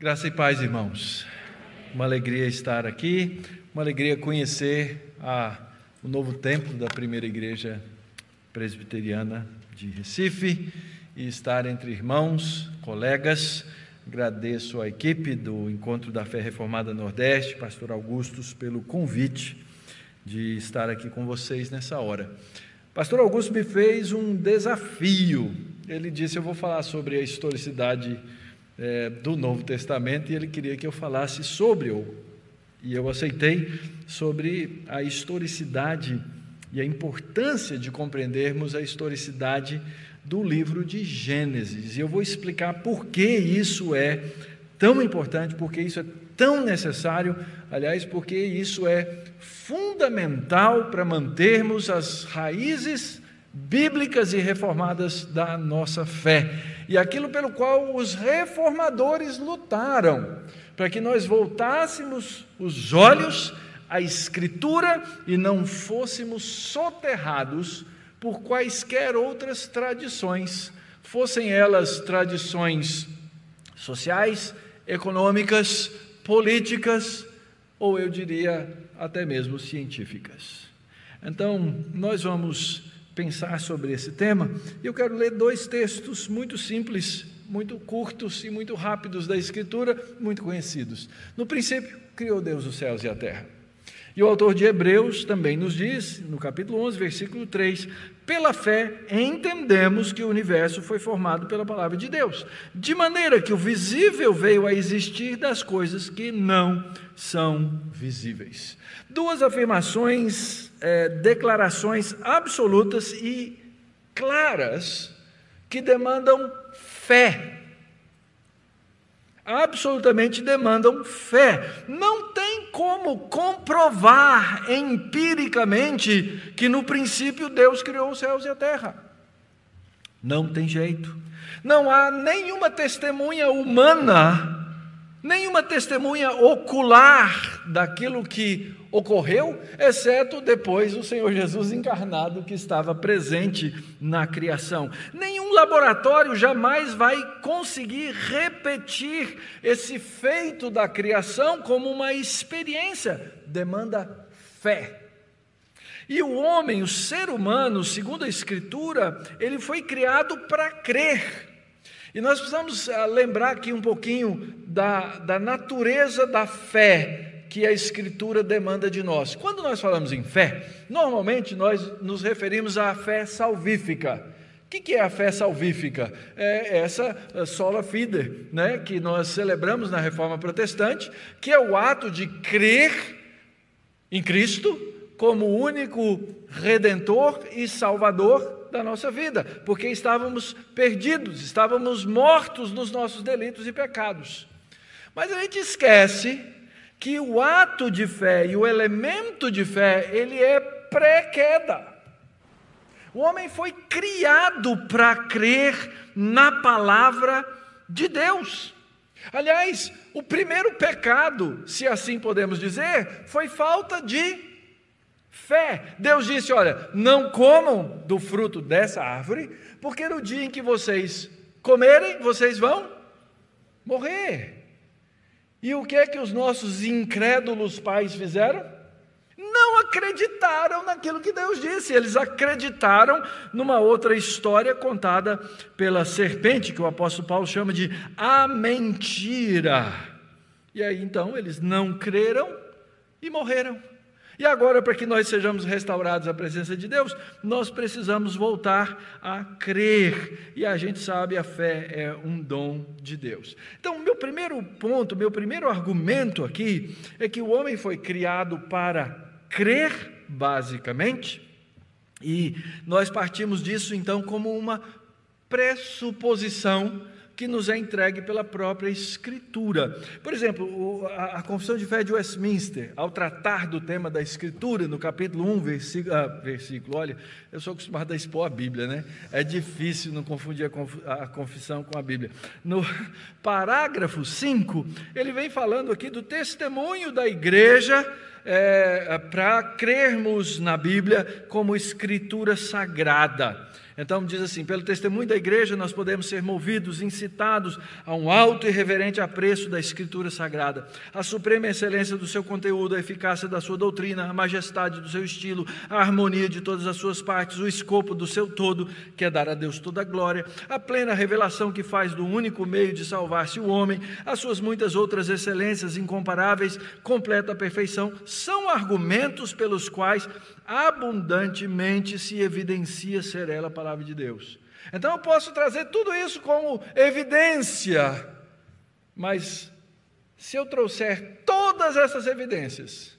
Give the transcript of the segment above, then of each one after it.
Graça e paz, irmãos. Uma alegria estar aqui, uma alegria conhecer a, o novo templo da primeira igreja presbiteriana de Recife e estar entre irmãos, colegas. Agradeço à equipe do Encontro da Fé Reformada Nordeste, Pastor Augustus, pelo convite de estar aqui com vocês nessa hora. Pastor Augusto me fez um desafio. Ele disse: Eu vou falar sobre a historicidade é, do Novo Testamento e ele queria que eu falasse sobre, o e eu aceitei, sobre a historicidade e a importância de compreendermos a historicidade do livro de Gênesis. E eu vou explicar por que isso é tão importante, porque isso é tão necessário, aliás, porque isso é fundamental para mantermos as raízes bíblicas e reformadas da nossa fé. E aquilo pelo qual os reformadores lutaram, para que nós voltássemos os olhos à Escritura e não fôssemos soterrados por quaisquer outras tradições, fossem elas tradições sociais, econômicas, políticas, ou eu diria até mesmo científicas. Então, nós vamos pensar sobre esse tema, eu quero ler dois textos muito simples, muito curtos e muito rápidos da Escritura, muito conhecidos. No princípio, criou Deus os céus e a terra. E o autor de Hebreus também nos diz, no capítulo 11, versículo 3, pela fé entendemos que o universo foi formado pela palavra de Deus, de maneira que o visível veio a existir das coisas que não são visíveis. Duas afirmações, é, declarações absolutas e claras que demandam fé. Absolutamente demandam fé. Não tem como comprovar empiricamente que no princípio Deus criou os céus e a terra. Não tem jeito. Não há nenhuma testemunha humana nenhuma testemunha ocular daquilo que ocorreu, exceto depois o Senhor Jesus encarnado que estava presente na criação. Nenhum laboratório jamais vai conseguir repetir esse feito da criação como uma experiência, demanda fé. E o homem, o ser humano, segundo a Escritura, ele foi criado para crer. E nós precisamos ah, lembrar aqui um pouquinho da, da natureza da fé que a Escritura demanda de nós. Quando nós falamos em fé, normalmente nós nos referimos à fé salvífica. O que é a fé salvífica? É essa ah, sola fide, né, que nós celebramos na Reforma Protestante, que é o ato de crer em Cristo como único redentor e salvador da nossa vida, porque estávamos perdidos, estávamos mortos nos nossos delitos e pecados. Mas a gente esquece que o ato de fé e o elemento de fé, ele é pré-queda. O homem foi criado para crer na palavra de Deus. Aliás, o primeiro pecado, se assim podemos dizer, foi falta de Fé. Deus disse: Olha, não comam do fruto dessa árvore, porque no dia em que vocês comerem, vocês vão morrer. E o que é que os nossos incrédulos pais fizeram? Não acreditaram naquilo que Deus disse, eles acreditaram numa outra história contada pela serpente, que o apóstolo Paulo chama de a mentira. E aí então eles não creram e morreram. E agora, para que nós sejamos restaurados à presença de Deus, nós precisamos voltar a crer. E a gente sabe, a fé é um dom de Deus. Então, meu primeiro ponto, meu primeiro argumento aqui é que o homem foi criado para crer, basicamente, e nós partimos disso então como uma pressuposição que nos é entregue pela própria Escritura. Por exemplo, a, Confissão de Fé de Westminster, ao tratar do tema da Escritura, no capítulo 1, versículo, ah, versículo olha, eu sou acostumado a expor a Bíblia, né? É difícil não confundir a, confissão com a Bíblia. No parágrafo 5, ele vem falando aqui do testemunho da igreja é, para crermos na Bíblia como escritura sagrada. Então diz assim: pelo testemunho da igreja, nós podemos ser movidos, incitados a um alto e reverente apreço da Escritura Sagrada, a suprema excelência do seu conteúdo, a eficácia da sua doutrina, a majestade do seu estilo, a harmonia de todas as suas partes, o escopo do seu todo, que é dar a Deus toda a glória, a plena revelação que faz do único meio de salvar-se o homem, as suas muitas outras excelências incomparáveis, completa perfeição, são argumentos pelos quais abundantemente se evidencia ser ela a palavra de Deus. Então eu posso trazer tudo isso como evidência, mas se eu trouxer todas essas evidências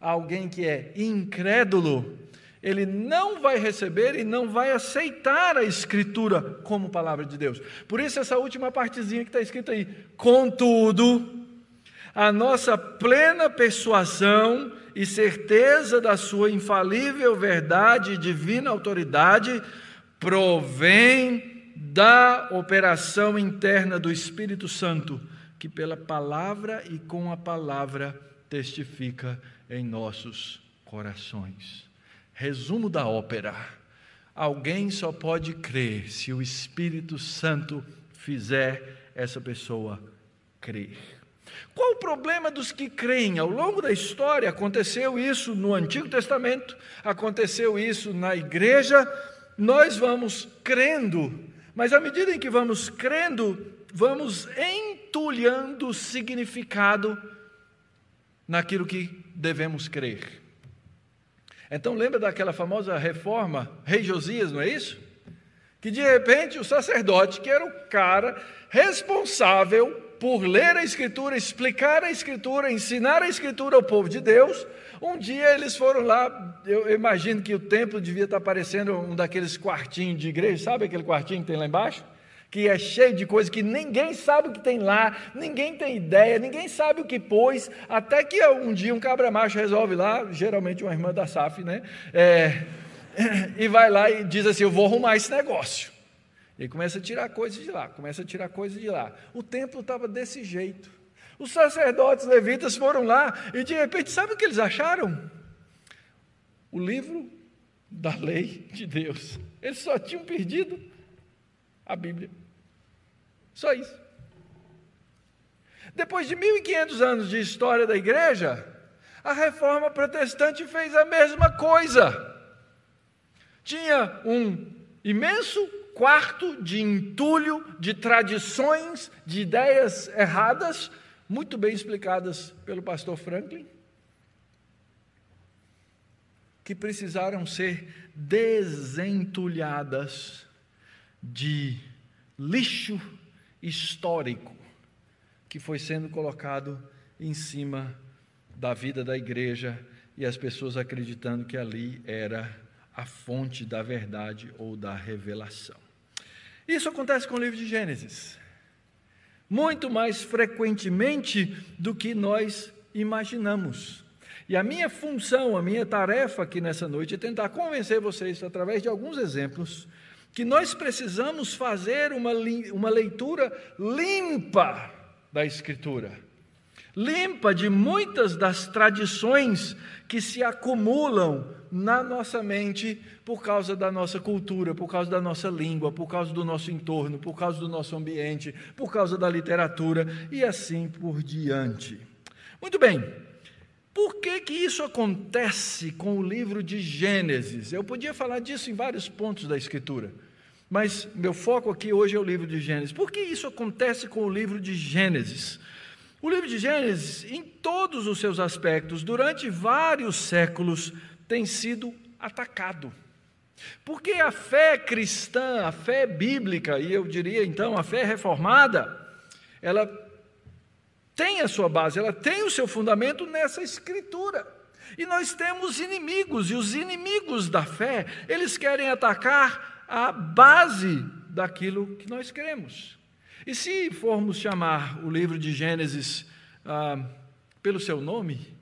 a alguém que é incrédulo, ele não vai receber e não vai aceitar a Escritura como palavra de Deus. Por isso, essa última partezinha que está escrita aí. Contudo, a nossa plena persuasão e certeza da sua infalível verdade e divina autoridade provém da operação interna do Espírito Santo, que pela palavra e com a palavra testifica em nossos corações. Resumo da ópera: alguém só pode crer se o Espírito Santo fizer essa pessoa crer. Qual o problema dos que creem? Ao longo da história aconteceu isso no Antigo Testamento, aconteceu isso na igreja. Nós vamos crendo, mas à medida em que vamos crendo, vamos entulhando o significado naquilo que devemos crer. Então lembra daquela famosa reforma Rei Josias, não é isso? Que de repente o sacerdote, que era o cara responsável por ler a Escritura, explicar a Escritura, ensinar a Escritura ao povo de Deus. Um dia eles foram lá, eu imagino que o templo devia estar parecendo um daqueles quartinhos de igreja, sabe aquele quartinho que tem lá embaixo? Que é cheio de coisas que ninguém sabe o que tem lá, ninguém tem ideia, ninguém sabe o que pôs, até que um dia um cabra macho resolve lá, geralmente uma irmã da SAF, né? É, e vai lá e diz assim: Eu vou arrumar esse negócio. Ele começa a tirar coisas de lá, começa a tirar coisas de lá. O templo estava desse jeito. Os sacerdotes levitas foram lá e de repente, sabe o que eles acharam? O livro da lei de Deus. Eles só tinham perdido a Bíblia. Só isso. Depois de 1500 anos de história da igreja, a reforma protestante fez a mesma coisa. Tinha um imenso quarto de entulho de tradições, de ideias erradas, muito bem explicadas pelo pastor Franklin, que precisaram ser desentulhadas de lixo histórico que foi sendo colocado em cima da vida da igreja e as pessoas acreditando que ali era a fonte da verdade ou da revelação. Isso acontece com o livro de Gênesis, muito mais frequentemente do que nós imaginamos. E a minha função, a minha tarefa aqui nessa noite é tentar convencer vocês, através de alguns exemplos, que nós precisamos fazer uma, uma leitura limpa da Escritura limpa de muitas das tradições que se acumulam na nossa mente por causa da nossa cultura, por causa da nossa língua, por causa do nosso entorno, por causa do nosso ambiente, por causa da literatura e assim por diante. Muito bem. Por que, que isso acontece com o livro de Gênesis? Eu podia falar disso em vários pontos da Escritura, mas meu foco aqui hoje é o livro de Gênesis. Por que isso acontece com o livro de Gênesis? O livro de Gênesis, em todos os seus aspectos, durante vários séculos, tem sido atacado. Porque a fé cristã, a fé bíblica, e eu diria então a fé reformada, ela tem a sua base, ela tem o seu fundamento nessa escritura. E nós temos inimigos, e os inimigos da fé, eles querem atacar a base daquilo que nós cremos. E se formos chamar o livro de Gênesis ah, pelo seu nome,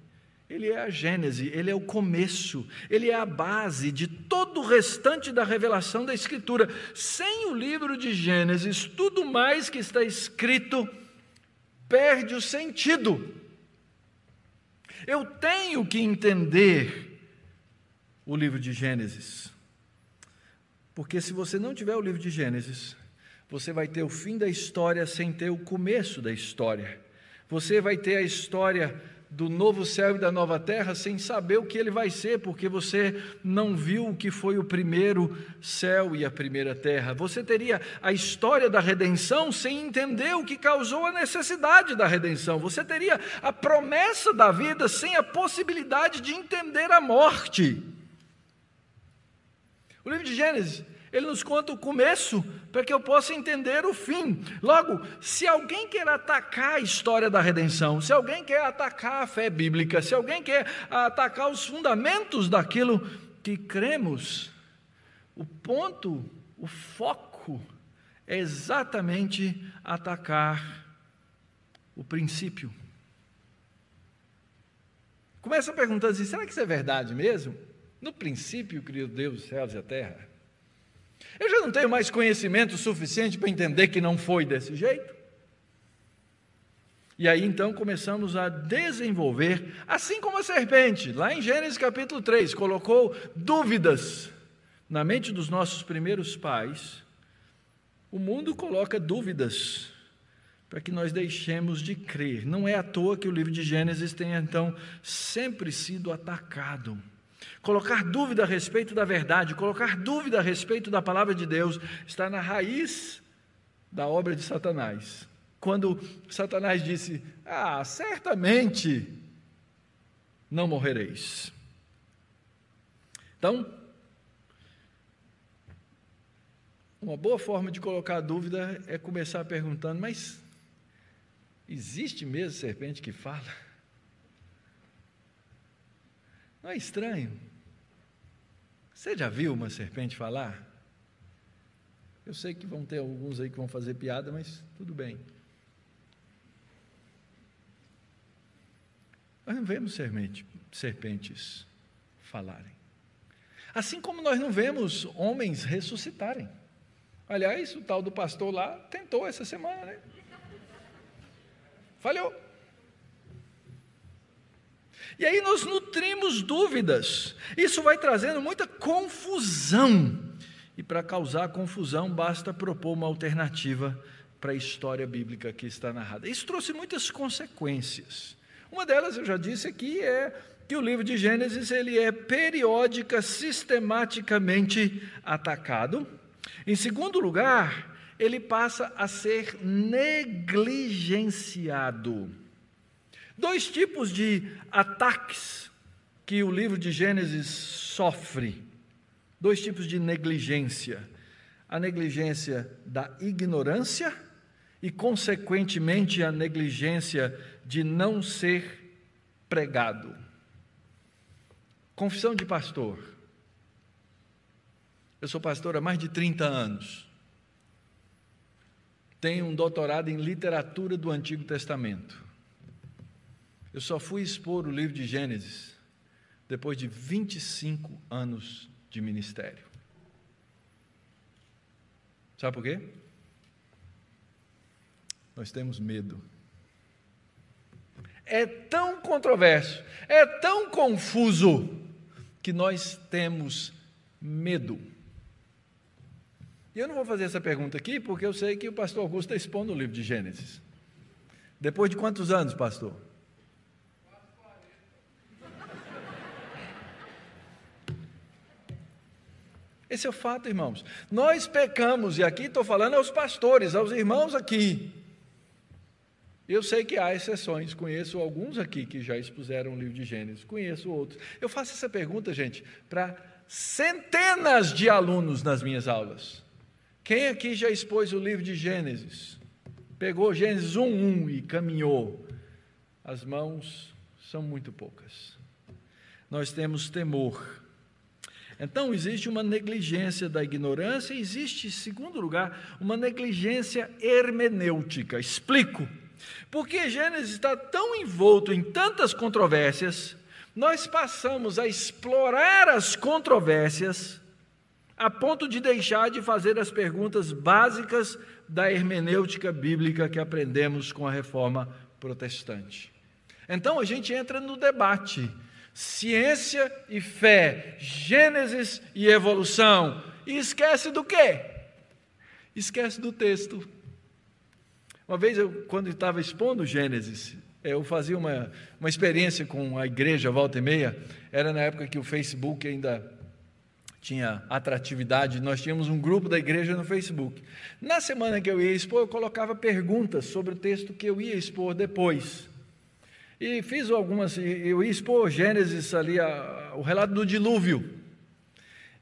ele é a gênese, ele é o começo, ele é a base de todo o restante da revelação da Escritura. Sem o livro de Gênesis, tudo mais que está escrito perde o sentido. Eu tenho que entender o livro de Gênesis. Porque se você não tiver o livro de Gênesis, você vai ter o fim da história sem ter o começo da história. Você vai ter a história do novo céu e da nova terra sem saber o que ele vai ser, porque você não viu o que foi o primeiro céu e a primeira terra. Você teria a história da redenção sem entender o que causou a necessidade da redenção. Você teria a promessa da vida sem a possibilidade de entender a morte. O livro de Gênesis ele nos conta o começo para que eu possa entender o fim. Logo, se alguém quer atacar a história da redenção, se alguém quer atacar a fé bíblica, se alguém quer atacar os fundamentos daquilo que cremos, o ponto, o foco é exatamente atacar o princípio. Começa perguntando assim: será que isso é verdade mesmo? No princípio criou Deus os céus e a terra. Eu já não tenho mais conhecimento suficiente para entender que não foi desse jeito. E aí então começamos a desenvolver, assim como a serpente, lá em Gênesis capítulo 3, colocou dúvidas na mente dos nossos primeiros pais, o mundo coloca dúvidas para que nós deixemos de crer. Não é à toa que o livro de Gênesis tenha então sempre sido atacado. Colocar dúvida a respeito da verdade, colocar dúvida a respeito da palavra de Deus, está na raiz da obra de Satanás. Quando Satanás disse: Ah, certamente não morrereis. Então, uma boa forma de colocar dúvida é começar perguntando: Mas existe mesmo serpente que fala? Não é estranho? Você já viu uma serpente falar? Eu sei que vão ter alguns aí que vão fazer piada, mas tudo bem. Nós não vemos serpente, serpentes falarem. Assim como nós não vemos homens ressuscitarem. Aliás, o tal do pastor lá tentou essa semana, né? Falhou. E aí nós nutrimos dúvidas. Isso vai trazendo muita confusão. E para causar confusão, basta propor uma alternativa para a história bíblica que está narrada. Isso trouxe muitas consequências. Uma delas, eu já disse aqui, é que o livro de Gênesis ele é periódica, sistematicamente atacado. Em segundo lugar, ele passa a ser negligenciado. Dois tipos de ataques que o livro de Gênesis sofre. Dois tipos de negligência. A negligência da ignorância e, consequentemente, a negligência de não ser pregado. Confissão de pastor. Eu sou pastor há mais de 30 anos. Tenho um doutorado em literatura do Antigo Testamento. Eu só fui expor o livro de Gênesis depois de 25 anos de ministério. Sabe por quê? Nós temos medo. É tão controverso, é tão confuso, que nós temos medo. E eu não vou fazer essa pergunta aqui, porque eu sei que o pastor Augusto está expondo o livro de Gênesis. Depois de quantos anos, pastor? Esse é o fato, irmãos. Nós pecamos, e aqui estou falando aos pastores, aos irmãos aqui. Eu sei que há exceções, conheço alguns aqui que já expuseram o livro de Gênesis, conheço outros. Eu faço essa pergunta, gente, para centenas de alunos nas minhas aulas. Quem aqui já expôs o livro de Gênesis? Pegou Gênesis 1:1 e caminhou. As mãos são muito poucas. Nós temos temor então, existe uma negligência da ignorância, existe, em segundo lugar, uma negligência hermenêutica. Explico. Porque Gênesis está tão envolto em tantas controvérsias, nós passamos a explorar as controvérsias a ponto de deixar de fazer as perguntas básicas da hermenêutica bíblica que aprendemos com a reforma protestante. Então a gente entra no debate: ciência e fé, Gênesis e evolução, e esquece do quê? Esquece do texto. Uma vez, eu, quando estava expondo Gênesis, eu fazia uma, uma experiência com a igreja volta e meia, era na época que o Facebook ainda tinha atratividade, nós tínhamos um grupo da igreja no Facebook. Na semana que eu ia expor, eu colocava perguntas sobre o texto que eu ia expor depois. E fiz algumas, eu ia expor Gênesis ali, a, o relato do dilúvio.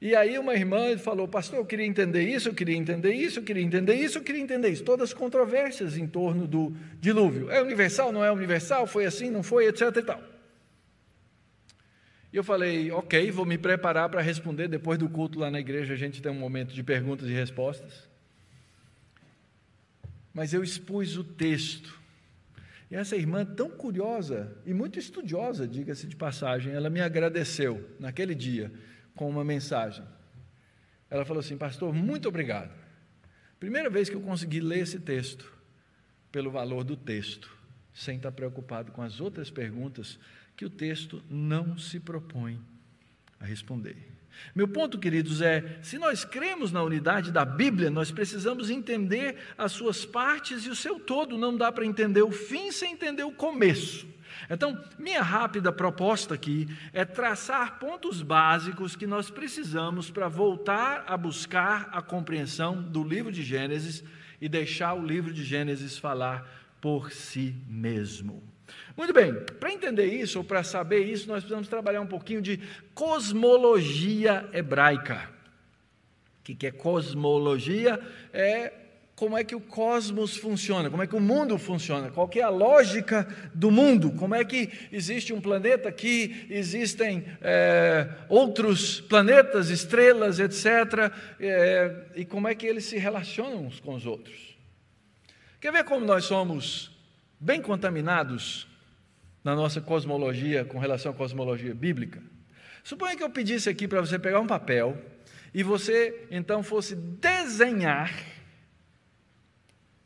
E aí uma irmã falou, pastor, eu queria entender isso, eu queria entender isso, eu queria entender isso, eu queria entender isso. Todas as controvérsias em torno do dilúvio. É universal, não é universal, foi assim, não foi, etc e tal. E eu falei, ok, vou me preparar para responder. Depois do culto lá na igreja, a gente tem um momento de perguntas e respostas. Mas eu expus o texto. E essa irmã, tão curiosa e muito estudiosa, diga-se de passagem, ela me agradeceu naquele dia com uma mensagem. Ela falou assim: Pastor, muito obrigado. Primeira vez que eu consegui ler esse texto, pelo valor do texto, sem estar preocupado com as outras perguntas que o texto não se propõe a responder. Meu ponto, queridos, é: se nós cremos na unidade da Bíblia, nós precisamos entender as suas partes e o seu todo. Não dá para entender o fim sem entender o começo. Então, minha rápida proposta aqui é traçar pontos básicos que nós precisamos para voltar a buscar a compreensão do livro de Gênesis e deixar o livro de Gênesis falar por si mesmo. Muito bem, para entender isso, ou para saber isso, nós precisamos trabalhar um pouquinho de cosmologia hebraica. O que é cosmologia? É como é que o cosmos funciona, como é que o mundo funciona, qual é a lógica do mundo, como é que existe um planeta aqui, existem é, outros planetas, estrelas, etc., é, e como é que eles se relacionam uns com os outros. Quer ver como nós somos bem contaminados na nossa cosmologia com relação à cosmologia bíblica? Suponha que eu pedisse aqui para você pegar um papel e você então fosse desenhar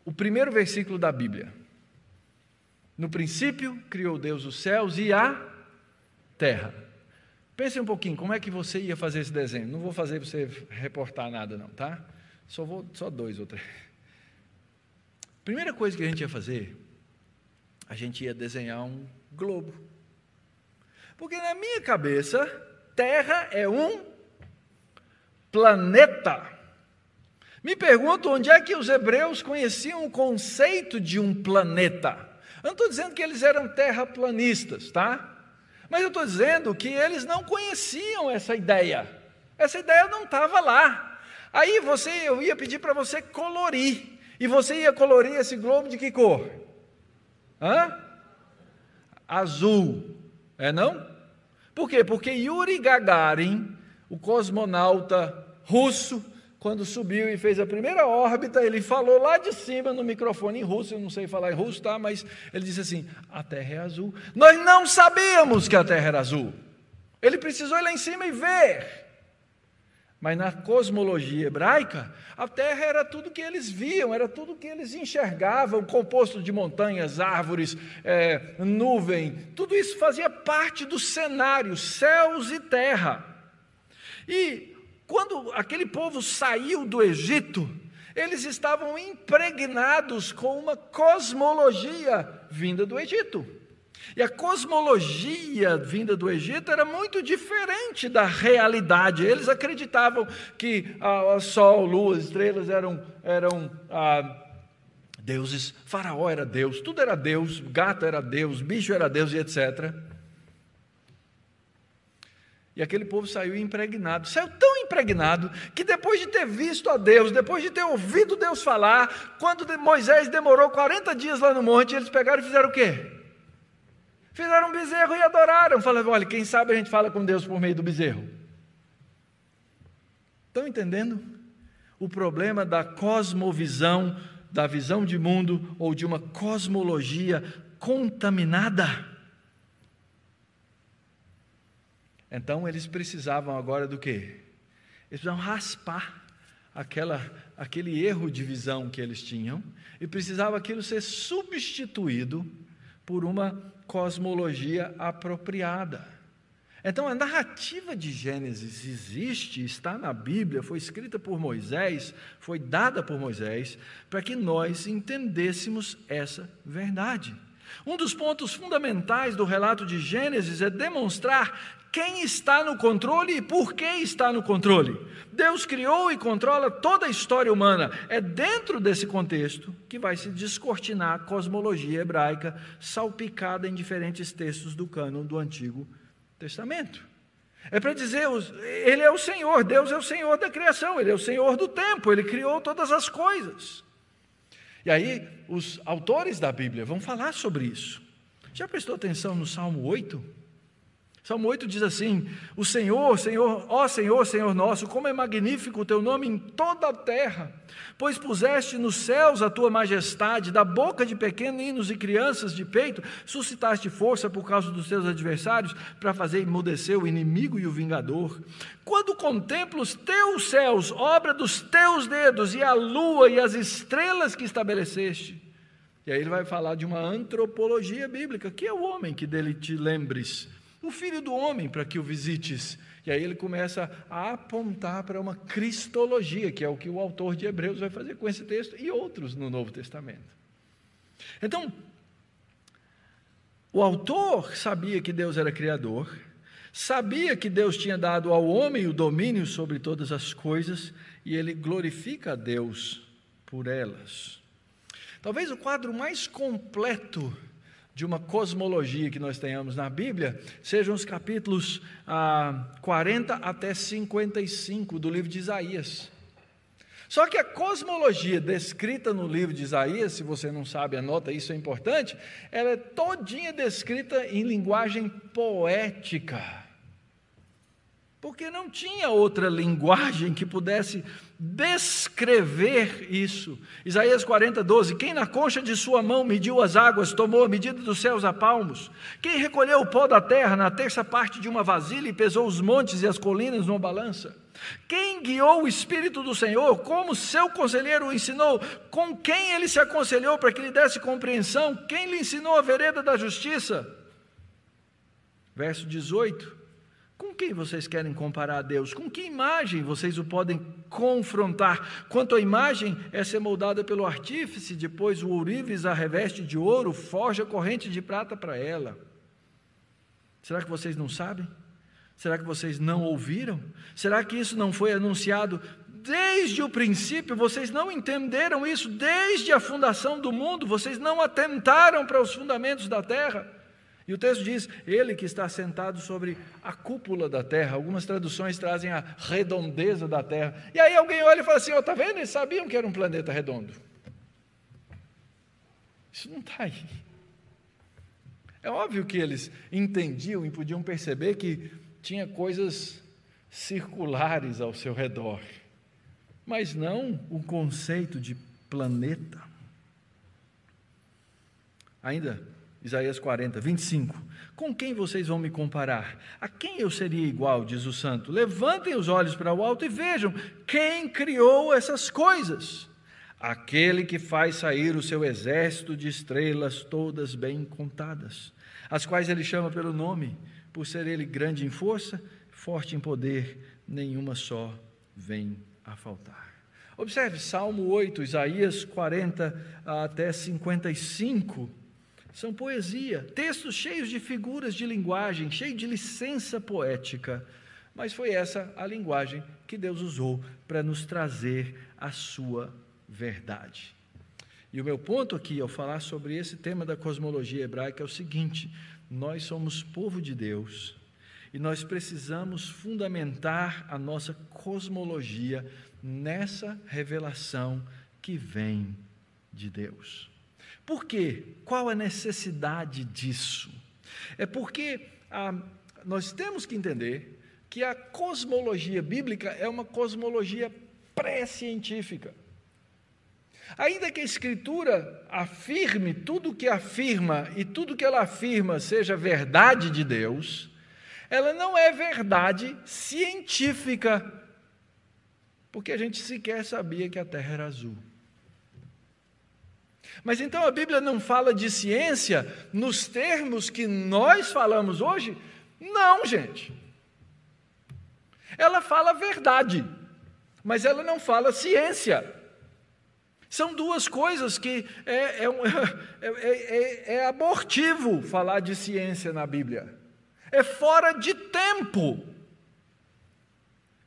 o primeiro versículo da Bíblia. No princípio criou Deus os céus e a terra. Pense um pouquinho, como é que você ia fazer esse desenho? Não vou fazer você reportar nada, não, tá? Só vou, só dois ou três. Primeira coisa que a gente ia fazer, a gente ia desenhar um globo. Porque na minha cabeça, Terra é um planeta. Me pergunto onde é que os hebreus conheciam o conceito de um planeta. Eu não estou dizendo que eles eram terraplanistas, tá? Mas eu estou dizendo que eles não conheciam essa ideia. Essa ideia não estava lá. Aí você, eu ia pedir para você colorir. E você ia colorir esse globo de que cor? Hã? Azul. É não? Por quê? Porque Yuri Gagarin, o cosmonauta russo, quando subiu e fez a primeira órbita, ele falou lá de cima no microfone em russo, eu não sei falar em russo, tá? Mas ele disse assim: a Terra é azul. Nós não sabíamos que a Terra era azul. Ele precisou ir lá em cima e ver. Mas na cosmologia hebraica, a Terra era tudo que eles viam, era tudo que eles enxergavam, composto de montanhas, árvores, é, nuvem, tudo isso fazia parte do cenário, céus e terra. E quando aquele povo saiu do Egito, eles estavam impregnados com uma cosmologia vinda do Egito. E a cosmologia vinda do Egito era muito diferente da realidade. Eles acreditavam que ah, Sol, Lua, estrelas eram, eram ah, deuses, Faraó era Deus, tudo era Deus, gato era Deus, bicho era Deus e etc. E aquele povo saiu impregnado, saiu tão impregnado que depois de ter visto a Deus, depois de ter ouvido Deus falar, quando Moisés demorou 40 dias lá no monte, eles pegaram e fizeram o quê? Fizeram um bezerro e adoraram. Falaram, olha, quem sabe a gente fala com Deus por meio do bezerro. Estão entendendo? O problema da cosmovisão, da visão de mundo ou de uma cosmologia contaminada. Então eles precisavam agora do quê? Eles precisavam raspar aquela, aquele erro de visão que eles tinham e precisava aquilo ser substituído por uma cosmologia apropriada. Então, a narrativa de Gênesis existe, está na Bíblia, foi escrita por Moisés, foi dada por Moisés, para que nós entendêssemos essa verdade. Um dos pontos fundamentais do relato de Gênesis é demonstrar quem está no controle e por que está no controle. Deus criou e controla toda a história humana. É dentro desse contexto que vai se descortinar a cosmologia hebraica salpicada em diferentes textos do cânon do Antigo Testamento. É para dizer, Ele é o Senhor, Deus é o Senhor da criação, Ele é o Senhor do tempo, Ele criou todas as coisas. E aí, os autores da Bíblia vão falar sobre isso. Já prestou atenção no Salmo 8? Salmo 8 diz assim: O Senhor, Senhor, ó Senhor, Senhor nosso, como é magnífico o teu nome em toda a terra, pois puseste nos céus a tua majestade, da boca de pequeninos e crianças de peito, suscitaste força por causa dos teus adversários, para fazer emudecer o inimigo e o vingador. Quando contemplo os teus céus, obra dos teus dedos, e a lua e as estrelas que estabeleceste. E aí ele vai falar de uma antropologia bíblica, que é o homem que dele te lembres o filho do homem para que o visites. E aí ele começa a apontar para uma cristologia, que é o que o autor de Hebreus vai fazer com esse texto e outros no Novo Testamento. Então, o autor sabia que Deus era criador, sabia que Deus tinha dado ao homem o domínio sobre todas as coisas e ele glorifica a Deus por elas. Talvez o quadro mais completo de uma cosmologia que nós tenhamos na Bíblia, sejam os capítulos ah, 40 até 55 do livro de Isaías. Só que a cosmologia descrita no livro de Isaías, se você não sabe, anota isso, é importante, ela é todinha descrita em linguagem poética porque não tinha outra linguagem que pudesse descrever isso. Isaías 40, 12: Quem na concha de sua mão mediu as águas, tomou a medida dos céus a palmos? Quem recolheu o pó da terra na terça parte de uma vasilha e pesou os montes e as colinas numa balança? Quem guiou o Espírito do Senhor? Como seu conselheiro o ensinou? Com quem ele se aconselhou para que lhe desse compreensão? Quem lhe ensinou a vereda da justiça? Verso 18: com quem vocês querem comparar a Deus? Com que imagem vocês o podem confrontar? Quanto à imagem, essa é moldada pelo artífice, depois o ourives a reveste de ouro, forja corrente de prata para ela. Será que vocês não sabem? Será que vocês não ouviram? Será que isso não foi anunciado desde o princípio? Vocês não entenderam isso desde a fundação do mundo? Vocês não atentaram para os fundamentos da terra? E o texto diz: Ele que está sentado sobre a cúpula da terra. Algumas traduções trazem a redondeza da terra. E aí alguém olha e fala assim: Ó, oh, vendo? Eles sabiam que era um planeta redondo. Isso não está aí. É óbvio que eles entendiam e podiam perceber que tinha coisas circulares ao seu redor, mas não o conceito de planeta. Ainda Isaías 40, 25. Com quem vocês vão me comparar? A quem eu seria igual, diz o santo? Levantem os olhos para o alto e vejam quem criou essas coisas. Aquele que faz sair o seu exército de estrelas todas bem contadas, as quais ele chama pelo nome, por ser ele grande em força, forte em poder, nenhuma só vem a faltar. Observe Salmo 8, Isaías 40 até 55 são poesia, textos cheios de figuras de linguagem, cheios de licença poética. Mas foi essa a linguagem que Deus usou para nos trazer a sua verdade. E o meu ponto aqui, ao falar sobre esse tema da cosmologia hebraica, é o seguinte: nós somos povo de Deus e nós precisamos fundamentar a nossa cosmologia nessa revelação que vem de Deus. Por quê? Qual a necessidade disso? É porque ah, nós temos que entender que a cosmologia bíblica é uma cosmologia pré-científica. Ainda que a Escritura afirme tudo que afirma e tudo que ela afirma seja verdade de Deus, ela não é verdade científica, porque a gente sequer sabia que a Terra era azul. Mas então a Bíblia não fala de ciência nos termos que nós falamos hoje? Não, gente. Ela fala verdade, mas ela não fala ciência. São duas coisas que é, é, é, é, é abortivo falar de ciência na Bíblia. É fora de tempo.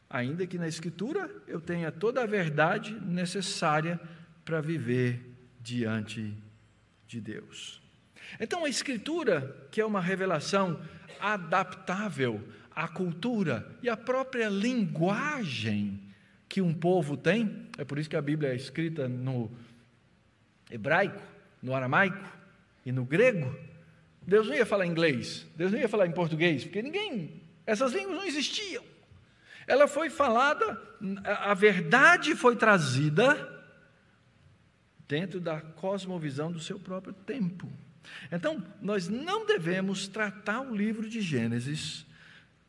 Ainda que na Escritura eu tenha toda a verdade necessária para viver diante de Deus. Então, a Escritura, que é uma revelação adaptável à cultura e à própria linguagem que um povo tem, é por isso que a Bíblia é escrita no hebraico, no aramaico e no grego. Deus não ia falar inglês, Deus não ia falar em português, porque ninguém, essas línguas não existiam. Ela foi falada, a verdade foi trazida dentro da cosmovisão do seu próprio tempo. Então, nós não devemos tratar o livro de Gênesis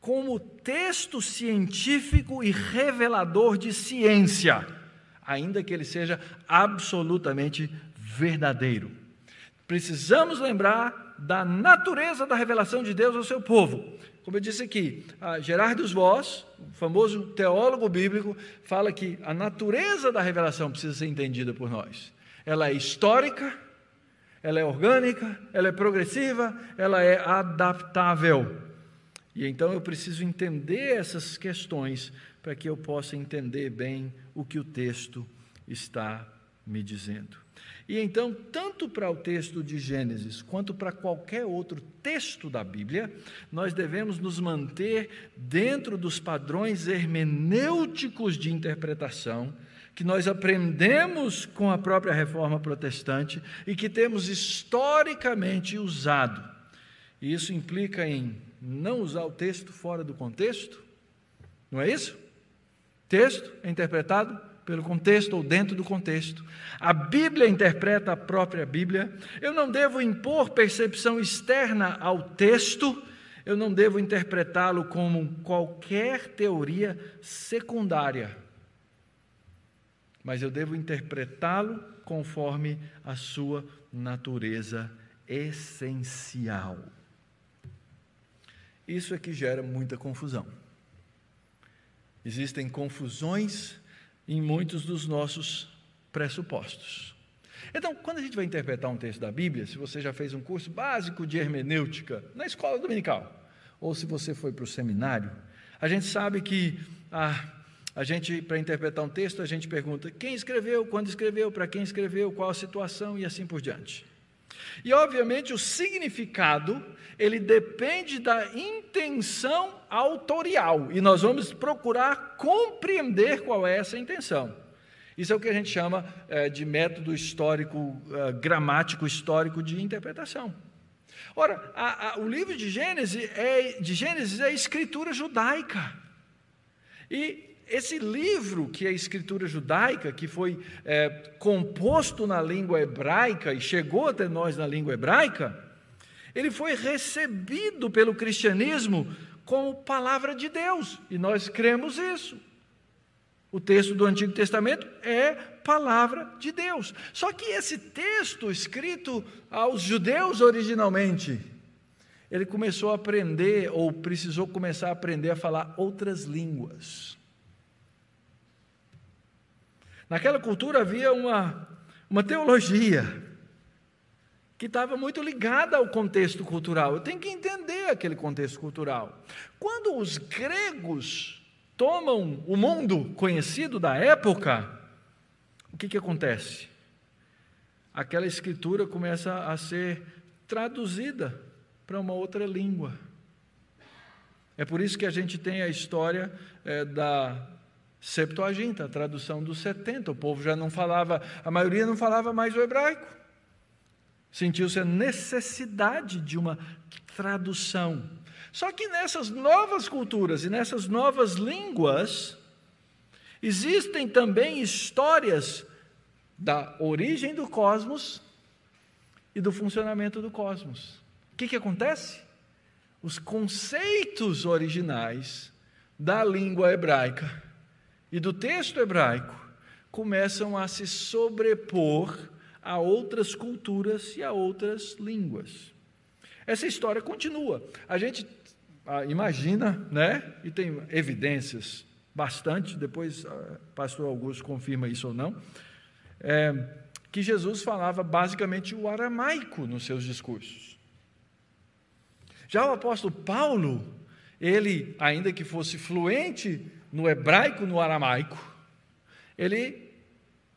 como texto científico e revelador de ciência, ainda que ele seja absolutamente verdadeiro. Precisamos lembrar da natureza da revelação de Deus ao seu povo. Como eu disse aqui, Gerardo Voss, o famoso teólogo bíblico, fala que a natureza da revelação precisa ser entendida por nós ela é histórica, ela é orgânica, ela é progressiva, ela é adaptável. E então eu preciso entender essas questões para que eu possa entender bem o que o texto está me dizendo. E então, tanto para o texto de Gênesis quanto para qualquer outro texto da Bíblia, nós devemos nos manter dentro dos padrões hermenêuticos de interpretação que nós aprendemos com a própria reforma protestante e que temos historicamente usado. E isso implica em não usar o texto fora do contexto, não é isso? Texto é interpretado pelo contexto ou dentro do contexto. A Bíblia interpreta a própria Bíblia. Eu não devo impor percepção externa ao texto, eu não devo interpretá-lo como qualquer teoria secundária mas eu devo interpretá-lo conforme a sua natureza essencial. Isso é que gera muita confusão. Existem confusões em muitos dos nossos pressupostos. Então, quando a gente vai interpretar um texto da Bíblia, se você já fez um curso básico de hermenêutica na escola dominical, ou se você foi para o seminário, a gente sabe que ah, a gente, para interpretar um texto, a gente pergunta quem escreveu, quando escreveu, para quem escreveu, qual a situação e assim por diante. E, obviamente, o significado, ele depende da intenção autorial, e nós vamos procurar compreender qual é essa intenção. Isso é o que a gente chama é, de método histórico, é, gramático histórico de interpretação. Ora, a, a, o livro de Gênesis, é, de Gênesis é escritura judaica. E esse livro, que é a escritura judaica, que foi é, composto na língua hebraica e chegou até nós na língua hebraica, ele foi recebido pelo cristianismo como palavra de Deus, e nós cremos isso. O texto do Antigo Testamento é palavra de Deus. Só que esse texto, escrito aos judeus originalmente, ele começou a aprender, ou precisou começar a aprender a falar outras línguas. Naquela cultura havia uma, uma teologia que estava muito ligada ao contexto cultural. Eu tenho que entender aquele contexto cultural. Quando os gregos tomam o mundo conhecido da época, o que, que acontece? Aquela escritura começa a ser traduzida para uma outra língua. É por isso que a gente tem a história é, da Septuaginta, a tradução dos 70. O povo já não falava, a maioria não falava mais o hebraico. Sentiu-se a necessidade de uma tradução. Só que nessas novas culturas e nessas novas línguas, existem também histórias da origem do cosmos e do funcionamento do cosmos. Que, que acontece? Os conceitos originais da língua hebraica e do texto hebraico começam a se sobrepor a outras culturas e a outras línguas. Essa história continua. A gente ah, imagina, né? E tem evidências bastante, depois ah, pastor Augusto confirma isso ou não, é, que Jesus falava basicamente o aramaico nos seus discursos. Já o apóstolo Paulo, ele, ainda que fosse fluente no hebraico, no aramaico, ele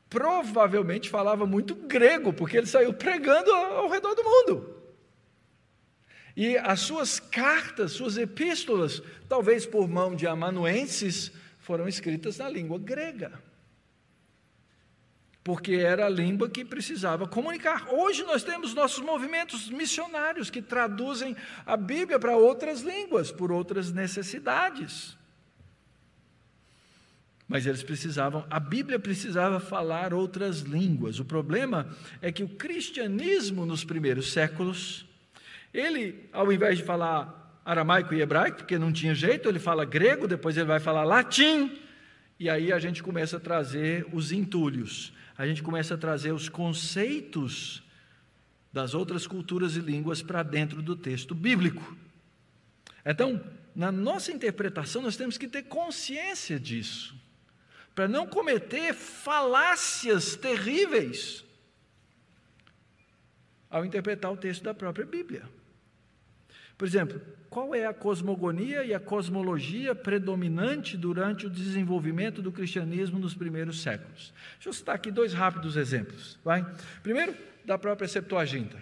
provavelmente falava muito grego, porque ele saiu pregando ao redor do mundo. E as suas cartas, suas epístolas, talvez por mão de amanuenses, foram escritas na língua grega. Porque era a língua que precisava comunicar. Hoje nós temos nossos movimentos missionários que traduzem a Bíblia para outras línguas, por outras necessidades. Mas eles precisavam, a Bíblia precisava falar outras línguas. O problema é que o cristianismo nos primeiros séculos ele, ao invés de falar aramaico e hebraico, porque não tinha jeito, ele fala grego, depois ele vai falar latim, e aí a gente começa a trazer os entulhos, a gente começa a trazer os conceitos das outras culturas e línguas para dentro do texto bíblico. Então, na nossa interpretação, nós temos que ter consciência disso, para não cometer falácias terríveis ao interpretar o texto da própria Bíblia. Por exemplo, qual é a cosmogonia e a cosmologia predominante durante o desenvolvimento do cristianismo nos primeiros séculos? Deixa eu citar aqui dois rápidos exemplos. Vai? Primeiro, da própria Septuaginta.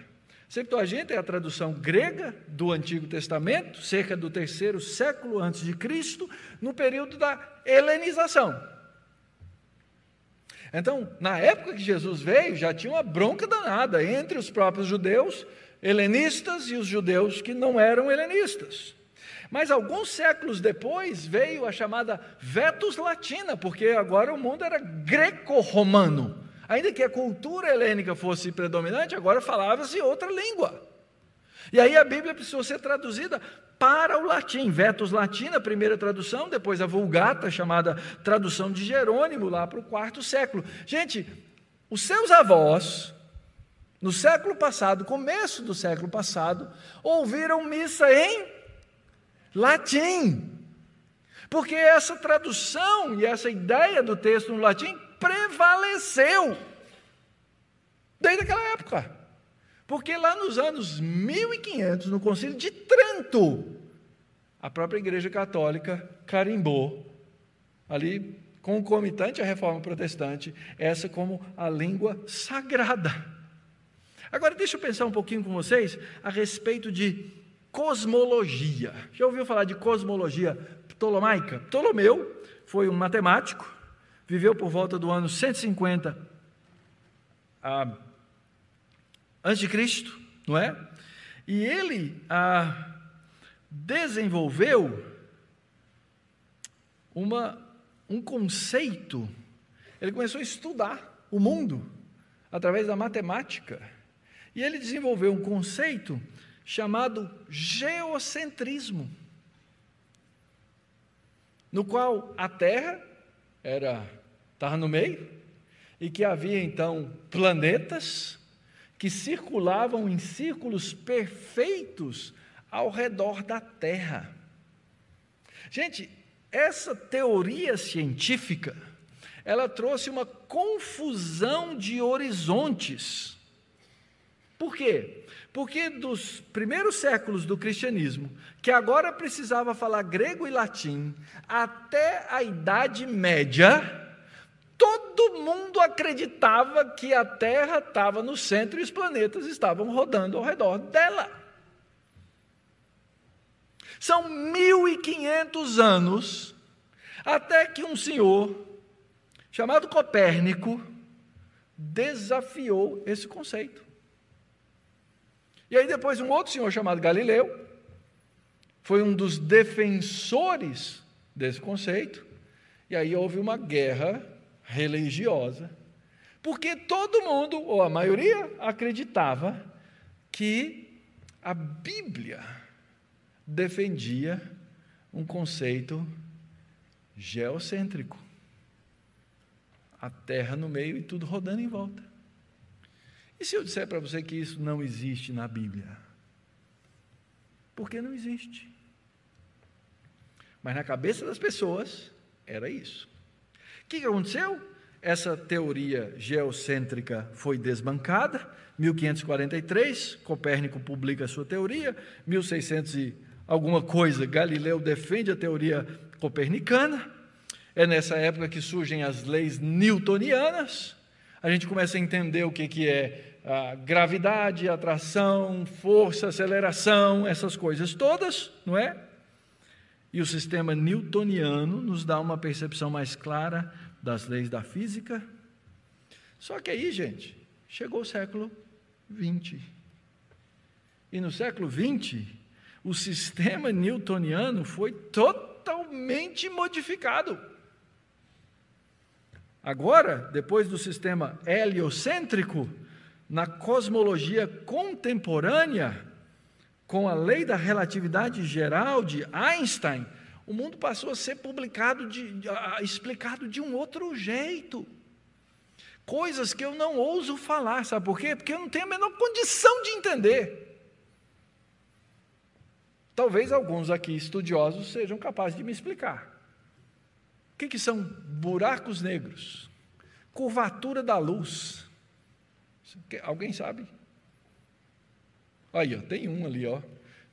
Septuaginta é a tradução grega do Antigo Testamento, cerca do terceiro século antes de Cristo, no período da helenização. Então, na época que Jesus veio, já tinha uma bronca danada entre os próprios judeus helenistas e os judeus que não eram helenistas. Mas alguns séculos depois veio a chamada Vetus Latina, porque agora o mundo era greco-romano. Ainda que a cultura helênica fosse predominante, agora falava-se outra língua. E aí a Bíblia precisou ser traduzida para o latim, Vetus Latina, primeira tradução, depois a Vulgata, chamada tradução de Jerônimo, lá para o quarto século. Gente, os seus avós, no século passado, começo do século passado, ouviram missa em latim. Porque essa tradução e essa ideia do texto no latim prevaleceu desde aquela época. Porque lá nos anos 1500, no Concílio de Trento, a própria Igreja Católica carimbou ali concomitante à reforma protestante, essa como a língua sagrada. Agora, deixa eu pensar um pouquinho com vocês a respeito de cosmologia. Já ouviu falar de cosmologia ptolomaica? Ptolomeu foi um matemático, viveu por volta do ano 150 ah, antes de Cristo, não é? E ele ah, desenvolveu uma, um conceito. Ele começou a estudar o mundo através da matemática. E ele desenvolveu um conceito chamado geocentrismo, no qual a Terra era estava no meio e que havia então planetas que circulavam em círculos perfeitos ao redor da Terra. Gente, essa teoria científica, ela trouxe uma confusão de horizontes por quê? Porque dos primeiros séculos do cristianismo, que agora precisava falar grego e latim, até a Idade Média, todo mundo acreditava que a Terra estava no centro e os planetas estavam rodando ao redor dela. São 1500 anos até que um senhor chamado Copérnico desafiou esse conceito. E aí depois um outro senhor chamado Galileu foi um dos defensores desse conceito. E aí houve uma guerra religiosa, porque todo mundo, ou a maioria, acreditava que a Bíblia defendia um conceito geocêntrico. A terra no meio e tudo rodando em volta. E se eu disser para você que isso não existe na Bíblia? Porque não existe. Mas na cabeça das pessoas era isso. O que aconteceu? Essa teoria geocêntrica foi desbancada. 1543, Copérnico publica a sua teoria. 1600 e alguma coisa, Galileu defende a teoria copernicana. É nessa época que surgem as leis newtonianas. A gente começa a entender o que, que é a gravidade, atração, força, aceleração, essas coisas todas, não é? E o sistema newtoniano nos dá uma percepção mais clara das leis da física. Só que aí, gente, chegou o século XX. E no século XX, o sistema newtoniano foi totalmente modificado. Agora, depois do sistema heliocêntrico, na cosmologia contemporânea, com a lei da relatividade geral de Einstein, o mundo passou a ser publicado, de, explicado de um outro jeito. Coisas que eu não ouso falar, sabe por quê? Porque eu não tenho a menor condição de entender. Talvez alguns aqui estudiosos sejam capazes de me explicar. O que, que são buracos negros? Curvatura da luz. Alguém sabe? Aí, ó, tem um ali, ó.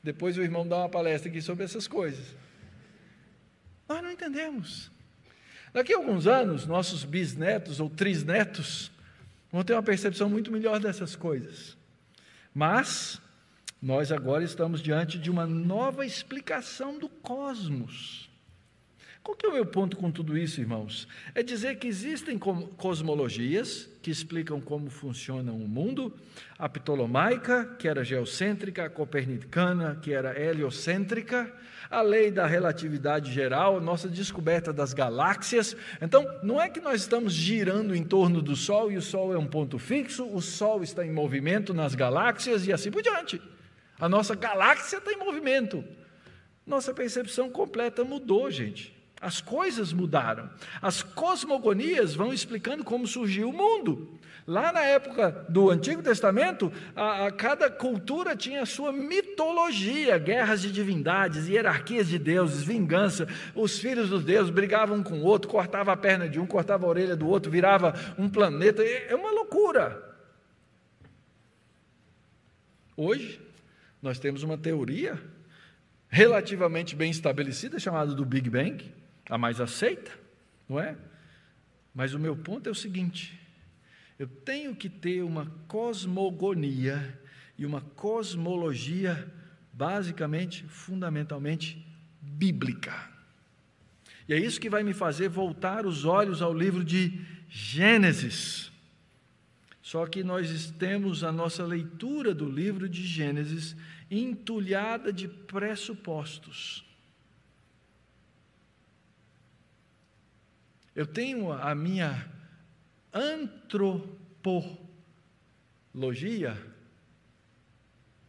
Depois o irmão dá uma palestra aqui sobre essas coisas. Nós não entendemos. Daqui a alguns anos, nossos bisnetos ou trisnetos vão ter uma percepção muito melhor dessas coisas. Mas nós agora estamos diante de uma nova explicação do cosmos. Qual que é o meu ponto com tudo isso, irmãos? É dizer que existem cosmologias que explicam como funciona o mundo, a ptolomaica, que era geocêntrica, a copernicana, que era heliocêntrica, a lei da relatividade geral, nossa descoberta das galáxias. Então, não é que nós estamos girando em torno do Sol e o Sol é um ponto fixo, o Sol está em movimento nas galáxias e assim por diante. A nossa galáxia está em movimento. Nossa percepção completa mudou, gente. As coisas mudaram. As cosmogonias vão explicando como surgiu o mundo. Lá na época do Antigo Testamento, a, a, cada cultura tinha a sua mitologia, guerras de divindades, hierarquias de deuses, vingança. Os filhos dos deuses brigavam um com o outro, cortava a perna de um, cortava a orelha do outro, virava um planeta. É uma loucura. Hoje, nós temos uma teoria relativamente bem estabelecida chamada do Big Bang a mais aceita, não é? Mas o meu ponto é o seguinte: eu tenho que ter uma cosmogonia e uma cosmologia basicamente, fundamentalmente bíblica. E é isso que vai me fazer voltar os olhos ao livro de Gênesis. Só que nós temos a nossa leitura do livro de Gênesis entulhada de pressupostos. Eu tenho a minha antropologia,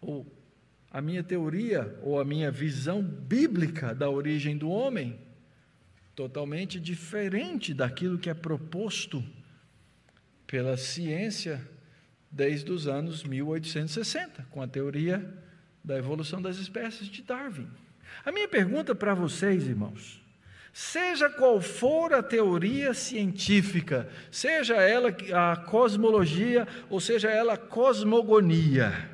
ou a minha teoria, ou a minha visão bíblica da origem do homem, totalmente diferente daquilo que é proposto pela ciência desde os anos 1860, com a teoria da evolução das espécies de Darwin. A minha pergunta para vocês, irmãos, Seja qual for a teoria científica, seja ela a cosmologia ou seja ela a cosmogonia,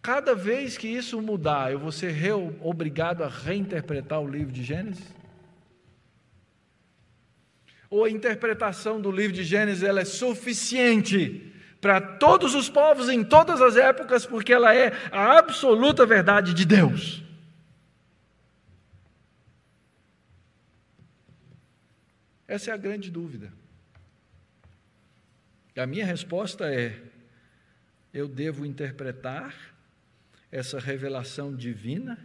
cada vez que isso mudar, eu vou ser obrigado a reinterpretar o livro de Gênesis? Ou a interpretação do livro de Gênesis ela é suficiente para todos os povos em todas as épocas, porque ela é a absoluta verdade de Deus? Essa é a grande dúvida. E a minha resposta é: eu devo interpretar essa revelação divina,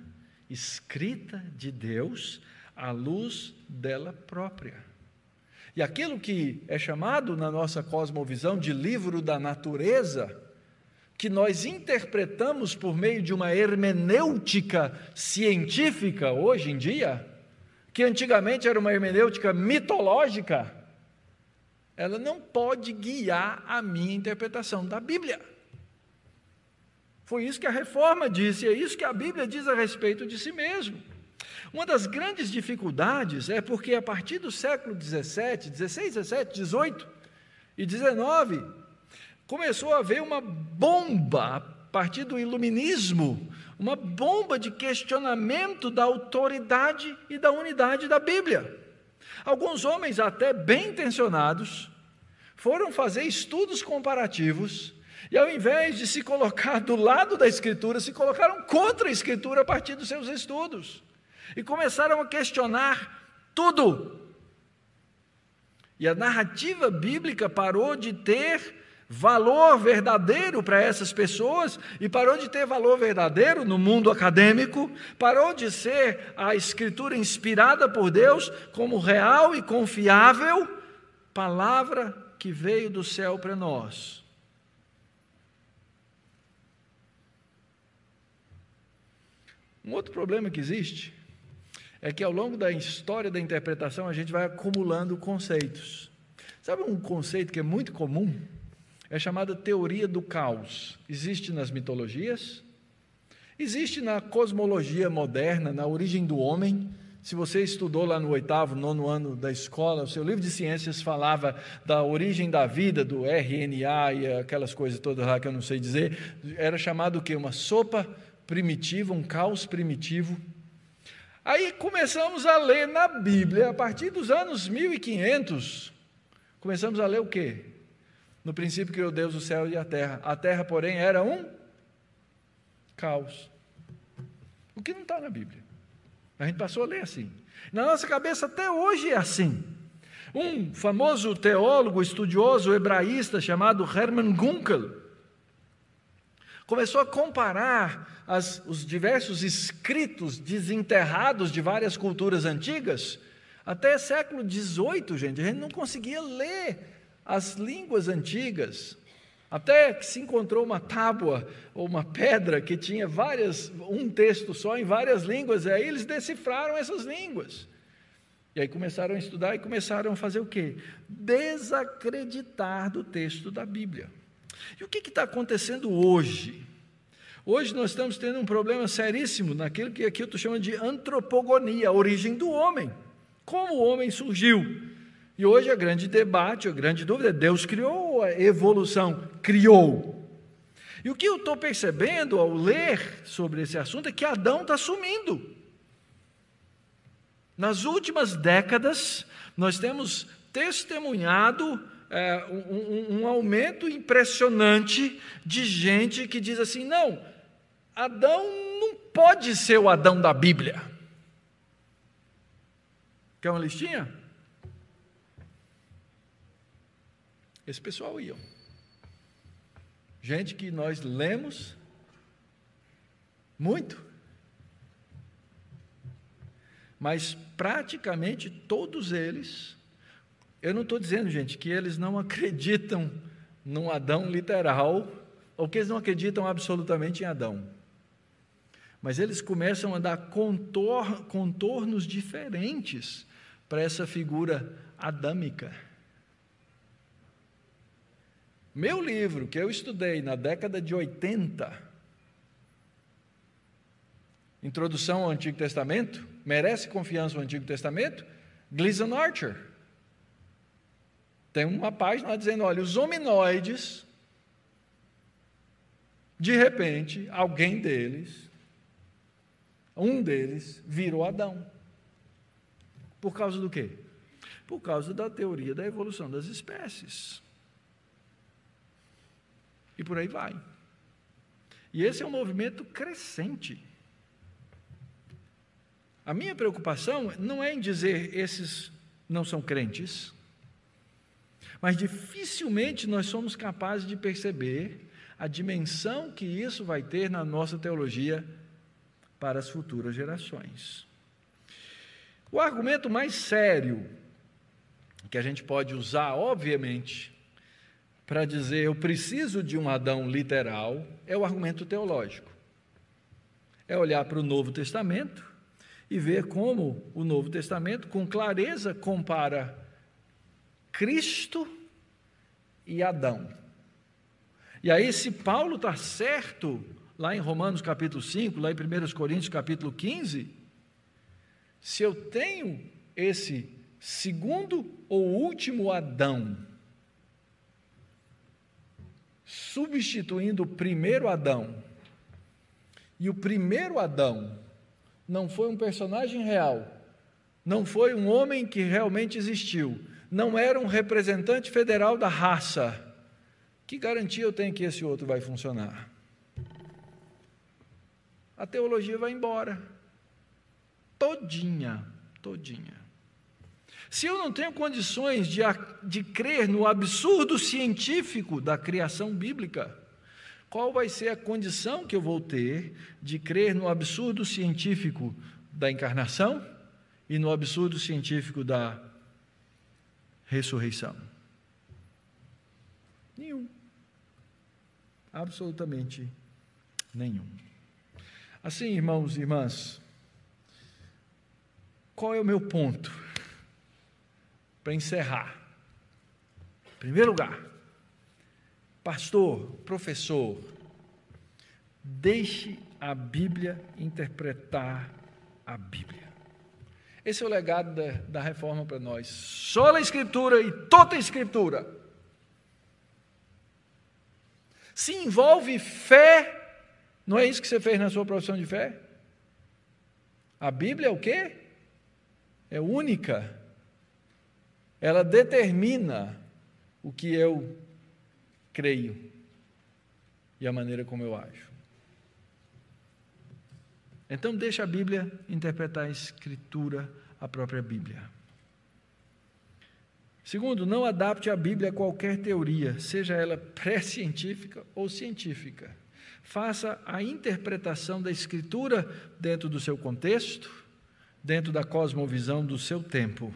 escrita de Deus, à luz dela própria. E aquilo que é chamado na nossa cosmovisão de livro da natureza, que nós interpretamos por meio de uma hermenêutica científica hoje em dia, que antigamente era uma hermenêutica mitológica, ela não pode guiar a minha interpretação da Bíblia. Foi isso que a reforma disse, é isso que a Bíblia diz a respeito de si mesmo. Uma das grandes dificuldades é porque a partir do século 17, 16, 17, 18 e 19, começou a haver uma bomba a partir do iluminismo, uma bomba de questionamento da autoridade e da unidade da Bíblia. Alguns homens, até bem intencionados, foram fazer estudos comparativos e, ao invés de se colocar do lado da Escritura, se colocaram contra a Escritura a partir dos seus estudos e começaram a questionar tudo. E a narrativa bíblica parou de ter valor verdadeiro para essas pessoas e parou de ter valor verdadeiro no mundo acadêmico, parou de ser a escritura inspirada por Deus como real e confiável palavra que veio do céu para nós. Um outro problema que existe é que ao longo da história da interpretação a gente vai acumulando conceitos. Sabe um conceito que é muito comum? É chamada teoria do caos. Existe nas mitologias, existe na cosmologia moderna, na origem do homem. Se você estudou lá no oitavo, nono ano da escola, o seu livro de ciências falava da origem da vida, do RNA e aquelas coisas todas lá que eu não sei dizer. Era chamado o quê? Uma sopa primitiva, um caos primitivo. Aí começamos a ler na Bíblia, a partir dos anos 1500, começamos a ler o quê? No princípio criou Deus o céu e a terra. A terra, porém, era um caos. O que não está na Bíblia. A gente passou a ler assim. Na nossa cabeça até hoje é assim. Um famoso teólogo, estudioso hebraísta chamado Hermann Gunkel começou a comparar as, os diversos escritos desenterrados de várias culturas antigas. Até século XVIII, gente, a gente não conseguia ler as línguas antigas, até que se encontrou uma tábua ou uma pedra que tinha várias, um texto só em várias línguas, e aí eles decifraram essas línguas. E aí começaram a estudar e começaram a fazer o quê? Desacreditar do texto da Bíblia. E o que está acontecendo hoje? Hoje nós estamos tendo um problema seríssimo naquilo que aqui eu estou chamando de antropogonia, a origem do homem. Como o homem surgiu? E hoje a grande debate, a grande dúvida é: Deus criou ou a evolução criou? E o que eu estou percebendo ao ler sobre esse assunto é que Adão está sumindo. Nas últimas décadas, nós temos testemunhado é, um, um, aumento impressionante de gente que diz assim: não, Adão não pode ser o Adão da Bíblia. Quer uma listinha? Esse pessoal ia. Gente que nós lemos muito, mas praticamente todos eles, eu não estou dizendo, gente, que eles não acreditam num Adão literal, ou que eles não acreditam absolutamente em Adão. Mas eles começam a dar contor, contornos diferentes para essa figura adâmica. Meu livro, que eu estudei na década de 80, Introdução ao Antigo Testamento, merece confiança o Antigo Testamento? Gleason Archer. Tem uma página dizendo: olha, os hominoides, de repente, alguém deles, um deles, virou Adão. Por causa do quê? Por causa da teoria da evolução das espécies. E por aí vai. E esse é um movimento crescente. A minha preocupação não é em dizer esses não são crentes, mas dificilmente nós somos capazes de perceber a dimensão que isso vai ter na nossa teologia para as futuras gerações. O argumento mais sério que a gente pode usar, obviamente, para dizer eu preciso de um Adão literal é o argumento teológico. É olhar para o Novo Testamento e ver como o Novo Testamento, com clareza, compara Cristo e Adão. E aí, se Paulo está certo, lá em Romanos capítulo 5, lá em 1 Coríntios capítulo 15, se eu tenho esse segundo ou último Adão, substituindo o primeiro Adão, e o primeiro Adão não foi um personagem real, não foi um homem que realmente existiu, não era um representante federal da raça. Que garantia eu tenho que esse outro vai funcionar? A teologia vai embora. Todinha, todinha. Se eu não tenho condições de, de crer no absurdo científico da criação bíblica, qual vai ser a condição que eu vou ter de crer no absurdo científico da encarnação e no absurdo científico da ressurreição? Nenhum. Absolutamente nenhum. Assim, irmãos e irmãs, qual é o meu ponto? Para encerrar. Em primeiro lugar, pastor, professor, deixe a Bíblia interpretar a Bíblia. Esse é o legado da, da reforma para nós. Só a Escritura e toda a Escritura. Se envolve fé, não é isso que você fez na sua profissão de fé? A Bíblia é o quê? É única. Ela determina o que eu creio e a maneira como eu ajo. Então, deixa a Bíblia interpretar a Escritura, a própria Bíblia. Segundo, não adapte a Bíblia a qualquer teoria, seja ela pré-científica ou científica. Faça a interpretação da Escritura dentro do seu contexto, dentro da cosmovisão do seu tempo.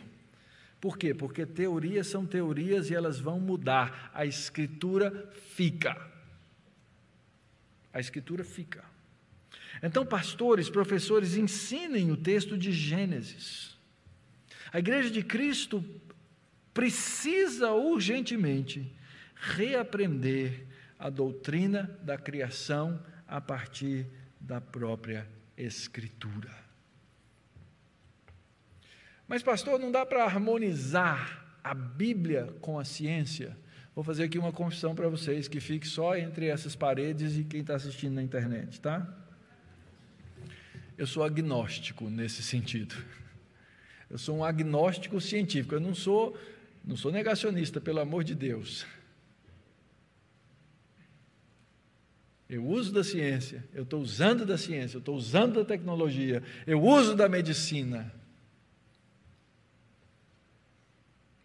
Por quê? Porque teorias são teorias e elas vão mudar. A Escritura fica. A Escritura fica. Então, pastores, professores, ensinem o texto de Gênesis. A igreja de Cristo precisa urgentemente reaprender a doutrina da criação a partir da própria Escritura. Mas, pastor, não dá para harmonizar a Bíblia com a ciência? Vou fazer aqui uma confissão para vocês que fique só entre essas paredes e quem está assistindo na internet, tá? Eu sou agnóstico nesse sentido. Eu sou um agnóstico científico. Eu não sou, não sou negacionista, pelo amor de Deus. Eu uso da ciência, eu estou usando da ciência, eu estou usando da tecnologia, eu uso da medicina.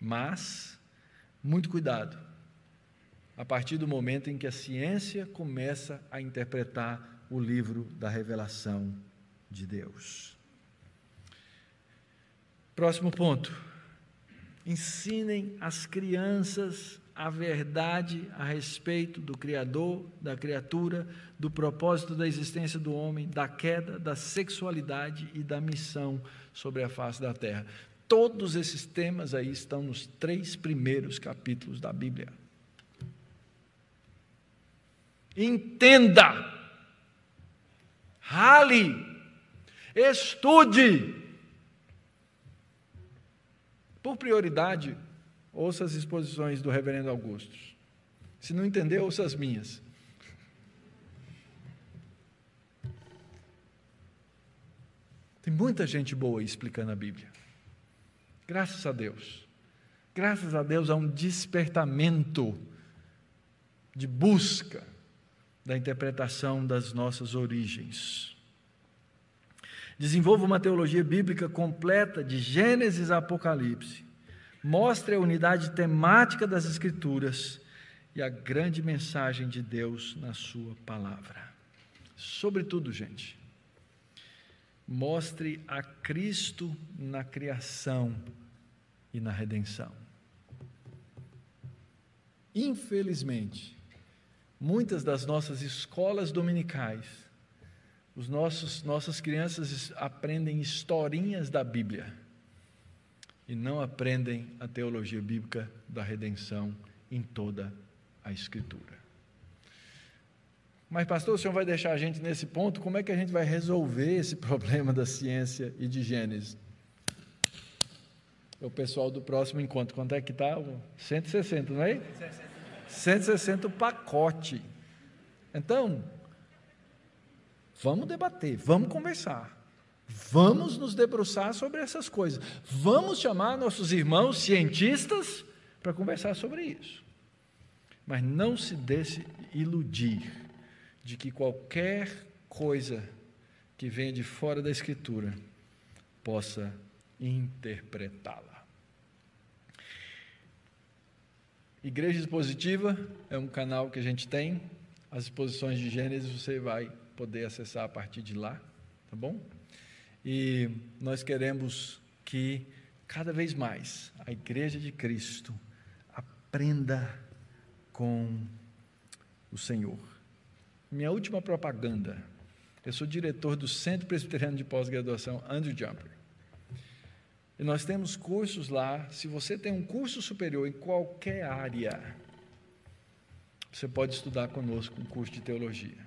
Mas, muito cuidado, a partir do momento em que a ciência começa a interpretar o livro da revelação de Deus. Próximo ponto. Ensinem as crianças a verdade a respeito do Criador, da criatura, do propósito da existência do homem, da queda, da sexualidade e da missão sobre a face da terra. Todos esses temas aí estão nos três primeiros capítulos da Bíblia. Entenda, rale, Estude. Por prioridade, ouça as exposições do reverendo Augusto. Se não entender, ouça as minhas. Tem muita gente boa explicando a Bíblia. Graças a Deus. Graças a Deus há um despertamento de busca da interpretação das nossas origens. Desenvolva uma teologia bíblica completa de Gênesis a Apocalipse. Mostre a unidade temática das Escrituras e a grande mensagem de Deus na Sua palavra. Sobretudo, gente, mostre a Cristo na criação e na redenção. Infelizmente, muitas das nossas escolas dominicais os nossos, nossas crianças aprendem historinhas da Bíblia e não aprendem a teologia bíblica da redenção em toda a Escritura. Mas, pastor, o senhor vai deixar a gente nesse ponto? Como é que a gente vai resolver esse problema da ciência e de Gênesis? O pessoal do próximo encontro, quanto é que está? 160, não é? 160 o pacote. Então, vamos debater, vamos conversar. Vamos nos debruçar sobre essas coisas. Vamos chamar nossos irmãos cientistas para conversar sobre isso. Mas não se deixe iludir de que qualquer coisa que venha de fora da Escritura possa interpretá-la. Igreja Expositiva é um canal que a gente tem. As exposições de Gênesis você vai poder acessar a partir de lá, tá bom? E nós queremos que cada vez mais a Igreja de Cristo aprenda com o Senhor. Minha última propaganda. Eu sou diretor do Centro Presbiteriano de Pós-Graduação Andrew Jumper. E nós temos cursos lá. Se você tem um curso superior em qualquer área, você pode estudar conosco um curso de teologia.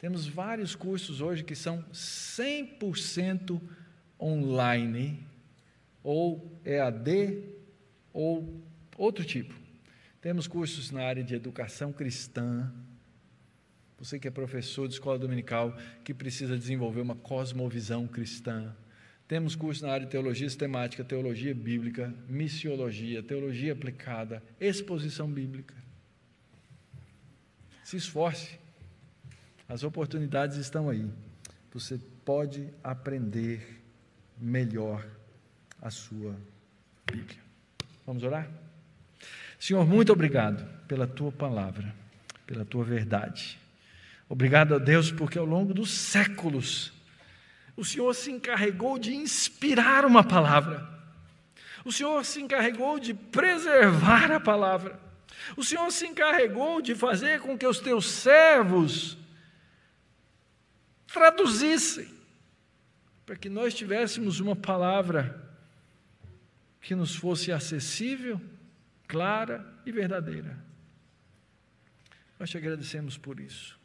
Temos vários cursos hoje que são 100% online, ou EAD, ou outro tipo. Temos cursos na área de educação cristã. Você que é professor de escola dominical, que precisa desenvolver uma cosmovisão cristã. Temos cursos na área de teologia sistemática, teologia bíblica, missiologia, teologia aplicada, exposição bíblica. Se esforce. As oportunidades estão aí. Você pode aprender melhor a sua Bíblia. Vamos orar? Senhor, muito obrigado pela tua palavra, pela tua verdade. Obrigado a Deus porque ao longo dos séculos o Senhor se encarregou de inspirar uma palavra. O Senhor se encarregou de preservar a palavra. O Senhor se encarregou de fazer com que os teus servos traduzissem, para que nós tivéssemos uma palavra que nos fosse acessível, clara e verdadeira. Nós te agradecemos por isso.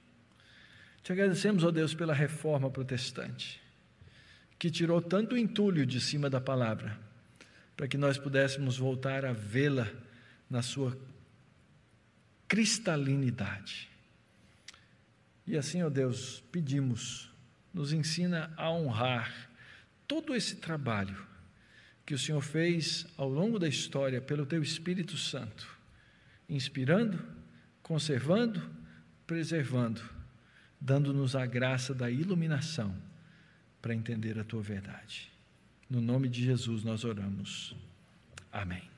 Te agradecemos, ó Deus, pela reforma protestante, que tirou tanto entulho de cima da palavra, para que nós pudéssemos voltar a vê-la na sua cristalinidade. E assim, ó Deus, pedimos, nos ensina a honrar todo esse trabalho que o Senhor fez ao longo da história pelo teu Espírito Santo, inspirando, conservando, preservando, dando-nos a graça da iluminação para entender a tua verdade. No nome de Jesus nós oramos. Amém.